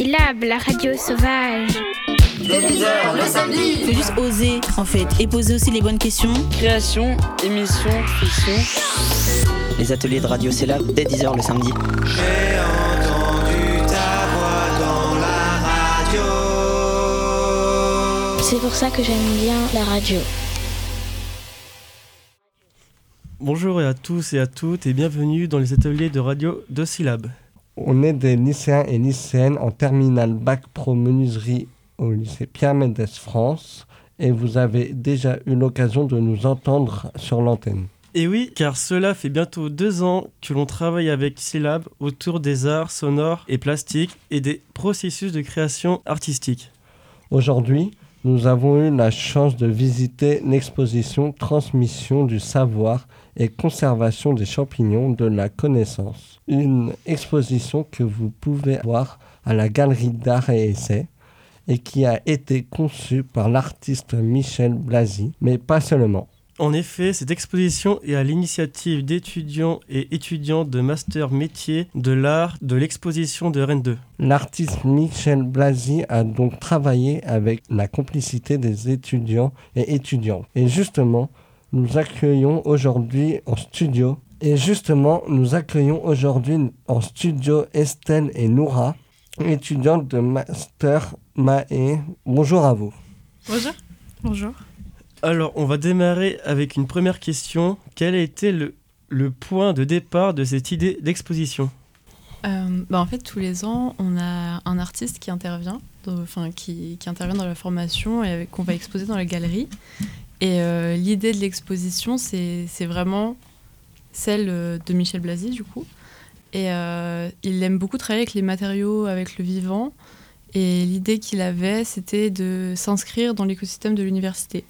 Syllabe, la radio sauvage. Dès 10h le samedi. Faut juste oser en fait et poser aussi les bonnes questions. Création, émission, fiction. Les ateliers de radio Syllabe dès 10h le samedi. J'ai entendu ta voix dans la radio. C'est pour ça que j'aime bien la radio. Bonjour à tous et à toutes et bienvenue dans les ateliers de radio de Syllabe. On est des lycéens et lycéennes en terminale bac pro menuiserie au lycée Pierre Mendès France et vous avez déjà eu l'occasion de nous entendre sur l'antenne. Et oui, car cela fait bientôt deux ans que l'on travaille avec Syllabe autour des arts sonores et plastiques et des processus de création artistique. Aujourd'hui, nous avons eu la chance de visiter l'exposition Transmission du savoir et conservation des champignons de la connaissance. Une exposition que vous pouvez voir à la Galerie d'Art et Essai et qui a été conçue par l'artiste Michel Blasi, mais pas seulement. En effet, cette exposition est à l'initiative d'étudiants et étudiantes de master métier de l'art de l'exposition de Rennes 2. L'artiste Michel Blasi a donc travaillé avec la complicité des étudiants et étudiantes. Et justement, nous accueillons aujourd'hui en studio. Et justement, nous accueillons aujourd'hui en studio Estelle et Noura, étudiantes de master MAE. Bonjour à vous. Bonjour. Bonjour. Alors, on va démarrer avec une première question. Quel a été le, point de départ de cette idée d'exposition euh, bah en fait, tous les ans, on a un artiste qui intervient, enfin qui, intervient dans la formation et qu'on va exposer dans la galerie. Et euh, l'idée de l'exposition, c'est vraiment celle euh, de Michel Blasi, du coup. Et il aime beaucoup travailler avec les matériaux, avec le vivant. Et l'idée qu'il avait, c'était de s'inscrire dans l'écosystème de l'université.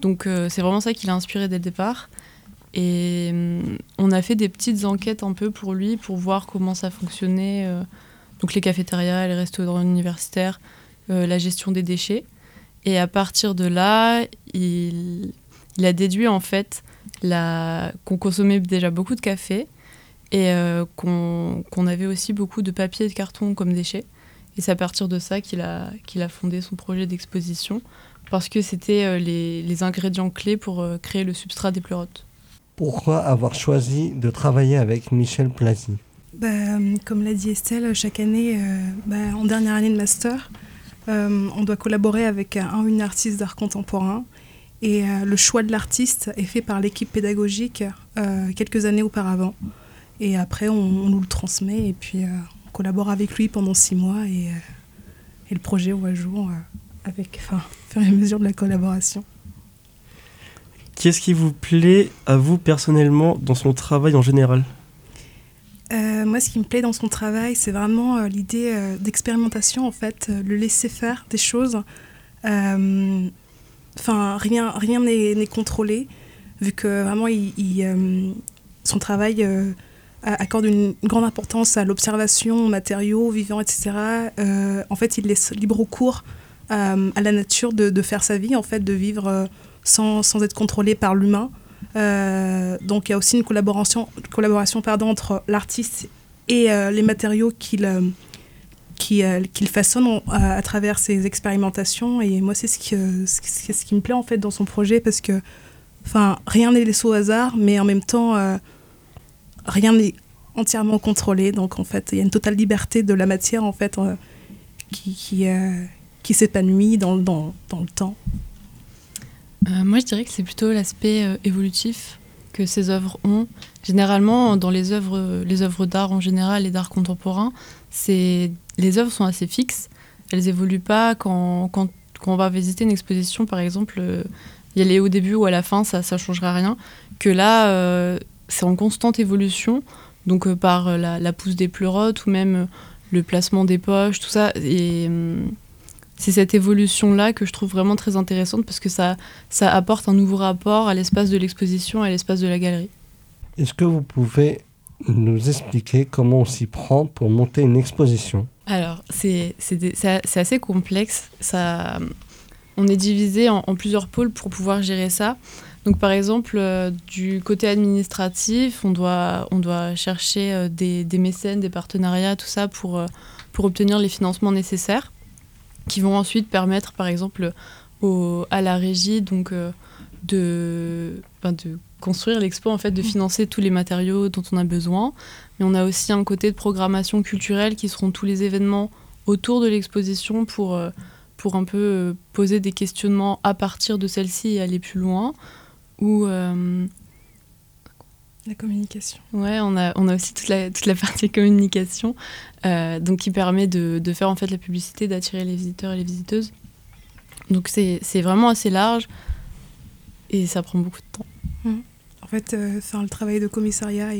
Donc c'est vraiment ça qui l'a inspiré dès le départ. Et on a fait des petites enquêtes un peu pour lui, pour voir comment ça fonctionnait. donc les cafétérias, les restaurants universitaires, la gestion des déchets. Et à partir de là, il, a déduit en fait qu'on consommait déjà beaucoup de café et euh, qu'on avait aussi beaucoup de papier et de carton comme déchets. Et c'est à partir de ça qu'il a fondé son projet d'exposition, parce que c'était euh, les, les, ingrédients clés pour euh, créer le substrat des pleurotes. Pourquoi avoir choisi de travailler avec Michel Plasi? Bah, Comme l'a dit Estelle, chaque année, bah, en dernière année de master, euh, on doit collaborer avec un ou une artiste d'art contemporain. Et euh, le choix de l'artiste est fait par l'équipe pédagogique euh, quelques années auparavant. Et après, on, nous le transmet et puis on collabore avec lui pendant six mois et, et le projet voit jour avec, enfin, au fur et à mesure de la collaboration. Qu'est-ce qui vous plaît à vous personnellement dans son travail en général? Euh, moi, ce qui me plaît dans son travail, c'est vraiment euh, l'idée euh, d'expérimentation, en fait, le laisser faire des choses. Enfin, rien rien n'est contrôlé, vu que vraiment, il, son travail accorde une, grande importance à l'observation, aux matériaux vivants, etc. en fait, il laisse libre cours à la nature de, faire sa vie, en fait, de vivre sans, sans être contrôlé par l'humain. Euh, donc il y a aussi une collaboration, collaboration pardon, entre l'artiste et euh, les matériaux qu'il euh, qu'il façonne à, travers ses expérimentations. Et moi, c'est ce ce, ce qui me plaît en fait dans son projet parce que rien n'est laissé au hasard, mais en même temps, rien n'est entièrement contrôlé. Donc en fait, il y a une totale liberté de la matière en fait qui, qui, qui s'épanouit dans, dans, dans le temps. Euh, moi, je dirais que c'est plutôt l'aspect euh, évolutif que ces œuvres ont. Généralement, dans les œuvres, les œuvres d'art en général et d'art contemporain, c'est les œuvres sont assez fixes. Elles évoluent pas quand, quand, quand on va visiter une exposition, par exemple. Euh, y aller au début ou à la fin, ça ne changera rien. Que là, c'est en constante évolution, donc par la, la, pousse des pleurotes ou même le placement des poches, tout ça. Et hum, c'est cette évolution-là que je trouve vraiment très intéressante parce que ça, ça apporte un nouveau rapport à l'espace de l'exposition et à l'espace de la galerie. Est-ce que vous pouvez nous expliquer comment on s'y prend pour monter une exposition? Alors, c'est assez complexe. Ça, on est divisé en, plusieurs pôles pour pouvoir gérer ça. Donc, par exemple, euh, du côté administratif, on doit, on doit chercher euh, des, des, mécènes, des partenariats, tout ça pour, euh, pour obtenir les financements nécessaires, qui vont ensuite permettre, par exemple, au, à la régie donc, de, ben, de construire l'expo, en fait, de financer tous les matériaux dont on a besoin. Mais on a aussi un côté de programmation culturelle qui seront tous les événements autour de l'exposition pour, pour un peu poser des questionnements à partir de celle-ci et aller plus loin. Ou la communication. Ouais, on a, on a aussi toute la, toute la partie communication, euh, donc qui permet de, de, faire en fait la publicité, d'attirer les visiteurs et les visiteuses. Donc c'est vraiment assez large et ça prend beaucoup de temps. Mmh. En fait, euh, faire le travail de commissariat,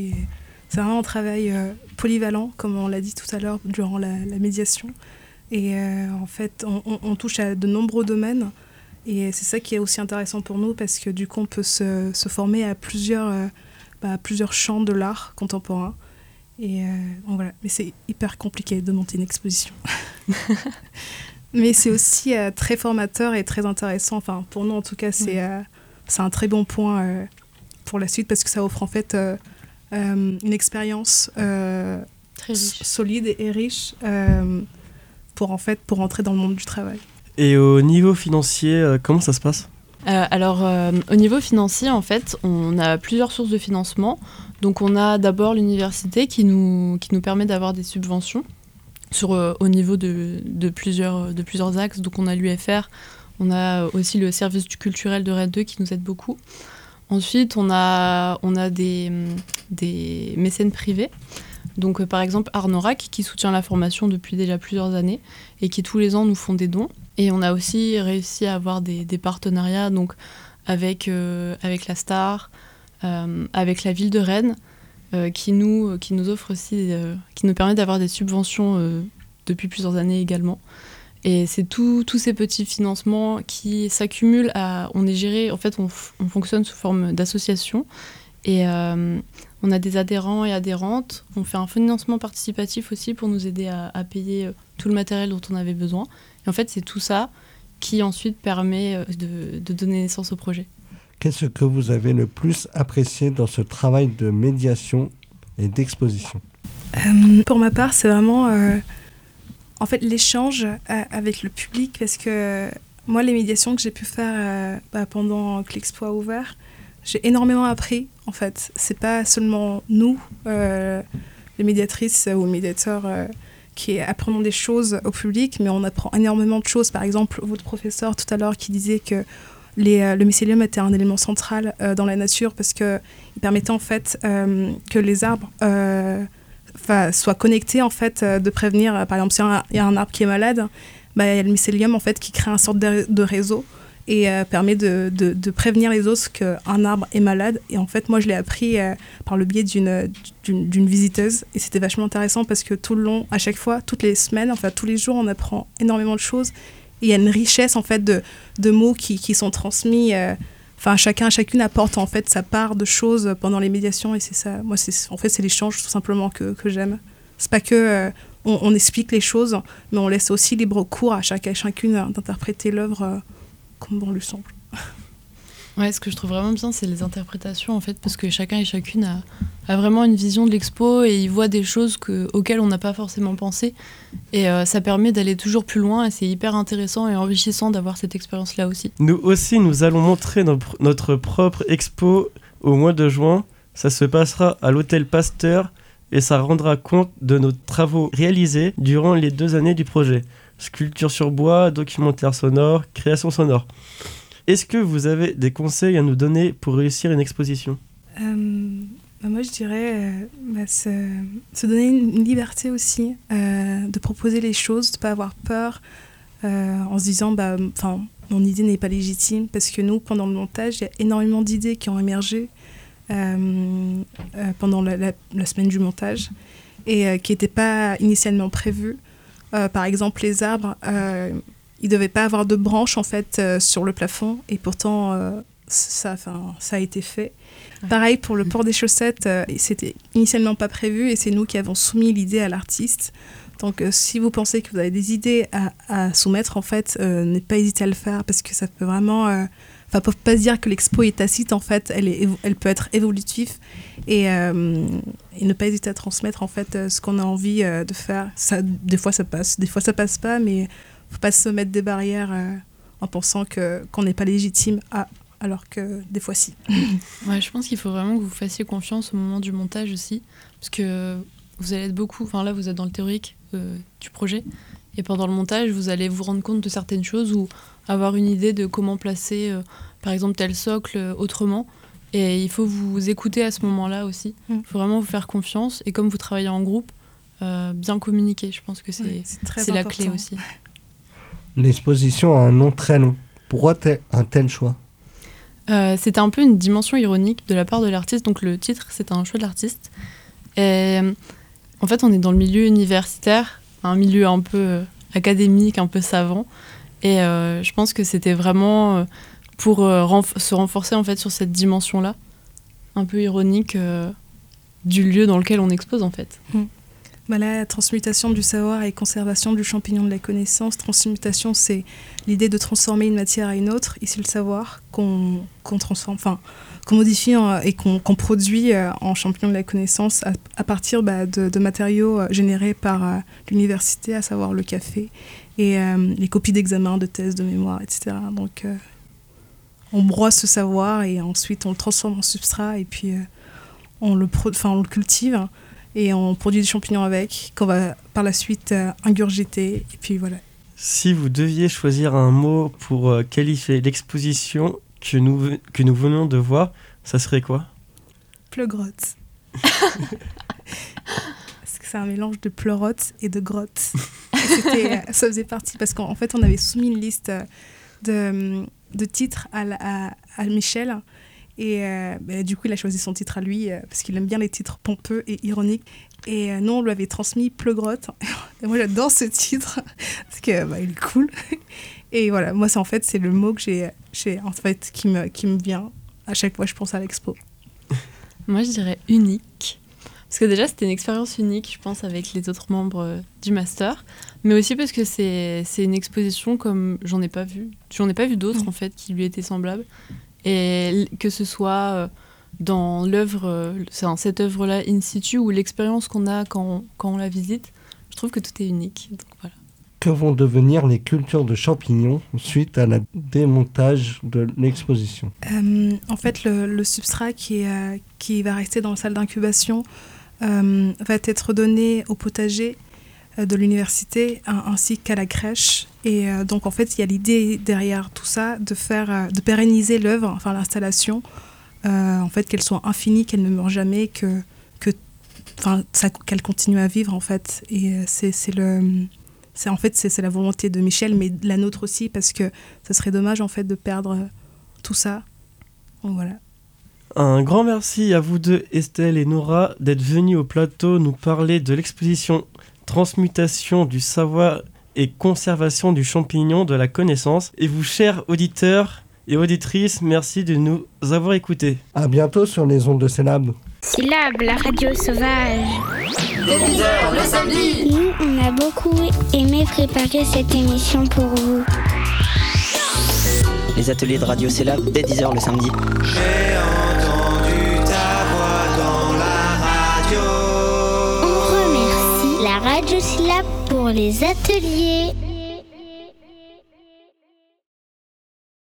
c'est vraiment un travail euh, polyvalent, comme on l'a dit tout à l'heure durant la, la, médiation. Et euh, en fait, on, on, on, touche à de nombreux domaines. Et c'est ça qui est aussi intéressant pour nous parce que du coup, on peut se, se former à plusieurs bah, plusieurs champs de l'art contemporain. Et euh, bon, voilà. Mais c'est hyper compliqué de monter une exposition. Mais c'est aussi euh, très formateur et très intéressant. Enfin, pour nous, en tout cas, c'est euh, c'est un très bon point euh, pour la suite parce que ça offre en fait euh, euh, une expérience solide et riche pour en fait pour entrer dans le monde du travail. Et au niveau financier, comment ça se passe? Euh, alors, euh, au niveau financier, en fait, on a plusieurs sources de financement. Donc, on a d'abord l'université qui nous, permet d'avoir des subventions euh, au niveau de, plusieurs, axes. Donc, on a l'UFR, on a aussi le service du culturel de Rennes 2 qui nous aide beaucoup. Ensuite, on a, des mécènes privés. Donc, par exemple, Arnorac, qui soutient la formation depuis déjà plusieurs années et qui tous les ans nous font des dons. Et on a aussi réussi à avoir des, partenariats donc avec, euh, avec la Star, euh, avec la ville de Rennes, euh, qui, nous, qui nous offre aussi, qui nous permet d'avoir des subventions depuis plusieurs années également. Et c'est tous ces petits financements qui s'accumulent à. On est géré, en fait, on, on fonctionne sous forme d'association. Et on a des adhérents et adhérentes. On fait un financement participatif aussi pour nous aider à payer tout le matériel dont on avait besoin. Et en fait, c'est tout ça qui ensuite permet de, de donner naissance au projet. Qu'est-ce que vous avez le plus apprécié dans ce travail de médiation et d'exposition? Euh, Pour ma part, c'est vraiment euh, en fait l'échange avec le public parce que moi, les médiations que j'ai pu faire euh, bah, pendant que l'expo a ouvert, j'ai énormément appris en fait. C'est pas seulement nous, euh, les médiatrices ou médiateurs qui apprenons des choses au public, mais on apprend énormément de choses. Par exemple, votre professeur tout à l'heure qui disait que euh, le mycélium était un élément central euh, dans la nature parce qu'il permettait en fait euh, que les arbres soient connectés, en fait, de prévenir, par exemple, s'il y, y, a un arbre qui est malade, bah, il y a le mycélium en fait, qui crée un sorte de, de réseau et euh, permet de, de, prévenir les autres qu'un arbre est malade. Et en fait, moi, je l'ai appris euh, par le biais d'une visiteuse. Et c'était vachement intéressant parce que tout le long, à chaque fois, toutes les semaines, enfin tous les jours, on apprend énormément de choses. Et il y a une richesse en fait de, de mots qui, qui sont transmis. Euh, enfin, chacun, chacune apporte en fait sa part de choses pendant les médiations. Et c'est ça, moi, en fait, c'est l'échange tout simplement que, que j'aime. C'est pas que on, explique les choses, mais on laisse aussi libre cours à chacun chacune d'interpréter l'œuvre comme bon lui semble. Ouais, ce que je trouve vraiment bien, c'est les interprétations, en fait, parce que chacun et chacune a, a vraiment une vision de l'expo et il voit des choses que, auxquelles on n'a pas forcément pensé. Et euh, ça permet d'aller toujours plus loin et c'est hyper intéressant et enrichissant d'avoir cette expérience-là aussi. Nous aussi, nous allons montrer no notre propre expo au mois de juin. Ça se passera à l'hôtel Pasteur et ça rendra compte de nos travaux réalisés durant les deux années du projet. Sculpture sur bois, documentaire sonore, création sonore. Est-ce que vous avez des conseils à nous donner pour réussir une exposition? Euh, bah Moi, je dirais euh, bah, se, donner une liberté aussi, euh, de proposer les choses, de ne pas avoir peur, en se disant, bah, mon idée n'est pas légitime, parce que nous, pendant le montage, il y a énormément d'idées qui ont émergé pendant la, semaine du montage et qui n'étaient pas initialement prévues. Par exemple, les arbres il ne devait pas avoir de branches en fait euh, sur le plafond et pourtant euh, ça, ça a été fait. Ouais. Pareil pour le port des chaussettes, euh, c'était initialement pas prévu et c'est nous qui avons soumis l'idée à l'artiste. Donc euh, si vous pensez que vous avez des idées à, à soumettre, en fait, euh, n'hésitez pas hésiter à le faire parce que ça peut vraiment enfin, peuvent pas se dire que l'expo est tacite. En fait, elle, peut être évolutive et, euh, et ne pas hésiter à transmettre en fait euh, ce qu'on a envie euh, de faire. Des fois, ça passe, des fois, ça passe pas, mais faut pas se mettre des barrières en pensant que qu'on n'est pas légitime alors que des fois si. Je pense qu'il faut vraiment que vous fassiez confiance au moment du montage aussi, parce que vous allez être beaucoup. Enfin là, vous êtes dans le théorique du projet, et pendant le montage, vous allez vous rendre compte de certaines choses ou avoir une idée de comment placer, euh, par exemple, tel socle euh, autrement. Et il faut vous écouter à ce moment-là aussi. Il Mm. faut vraiment vous faire confiance. Et comme vous travaillez en groupe, euh, bien communiquer. Je pense que c'est c'est la clé aussi. L'exposition a un nom très long. Pourquoi un tel choix? Euh, C'était un peu une dimension ironique de la part de l'artiste. Donc le titre, c'est un choix de l'artiste. Et en fait, on est dans le milieu universitaire, un milieu un peu académique, un peu savant. Et euh, je pense que c'était vraiment euh, pour euh, se renforcer en fait sur cette dimension-là, un peu ironique du lieu dans lequel on expose en fait. Bah là, transmutation du savoir et conservation du champignon de la connaissance. Transmutation, c'est l'idée de transformer une matière à une autre. Ici, le savoir qu'on qu'on transforme, enfin, qu'on modifie en- et qu'on produit euh, en champignon de la connaissance à, partir bah, de, matériaux euh, générés par euh, l'université, à savoir le café et les copies d'examen, de thèses, de mémoire, etc. Donc, on broie ce savoir et ensuite on le transforme en substrat et puis on, le on le cultive et on produit des champignons avec, qu'on va par la suite ingurgiter. Et puis voilà. Si vous deviez choisir un mot pour qualifier l'exposition que nous, que nous venons de voir, ça serait quoi? Pleugrotte. parce que c'est un mélange de pleurote et de grotte. Et euh, ça faisait partie, parce qu'en en fait, on avait soumis une liste euh, de, de titres à, à, à Michel. Et euh, bah, du coup, il a choisi son titre à lui, euh, parce qu'il aime bien les titres pompeux et ironiques. Et euh, nous, on lui avait transmis Pleugrotte. Et moi, j'adore ce titre, parce que bah, est cool. Et voilà, moi, c'est en fait, c'est le mot que j'ai, en fait, qui me, qui me vient à chaque fois que je pense à l'expo. Moi, je dirais unique. Parce que déjà, c'était une expérience unique, je pense, avec les autres membres euh, du master. Mais aussi parce que c'est une exposition comme j'en ai pas vu. J'en ai pas vu d'autres, Mm. en fait, qui lui étaient semblables. Et que ce soit euh, dans l'œuvre, euh, cette œuvre-là in situ ou l'expérience qu'on a quand on, quand on la visite, je trouve que tout est unique. Donc voilà. Que vont devenir les cultures de champignons suite à la démontage de l'exposition Euh, en fait, le, substrat qui, euh, qui va rester dans la salle d'incubation euh, va être donné au potager de l'université un- ainsi qu'à la crèche. Et donc, en fait, il y a l'idée derrière tout ça de faire, de pérenniser l'œuvre, enfin l'installation, en fait, qu'elle soit infinie, qu'elle ne meure jamais, que, que, qu'elle continue à vivre, en fait. Et c'est le, en fait c'est c'est la volonté de Michel, mais la nôtre aussi, parce que ça serait dommage en fait de perdre euh, tout ça. Donc voilà. Un grand merci à vous deux, Estelle et Nora, d'être venus au plateau nous parler de l'exposition Transmutation du savoir et conservation du champignon de la connaissance. Et vous, chers auditeurs et auditrices, merci de nous avoir écoutés. À bientôt sur les ondes de Célab. Syllabe, la radio sauvage. Dès 10h le samedi Nous, on a beaucoup aimé préparer cette émission pour vous. Les ateliers de radio Célab dès 10h le samedi. J'ai entendu ta voix dans la radio. On remercie la radio syllabe pour les ateliers.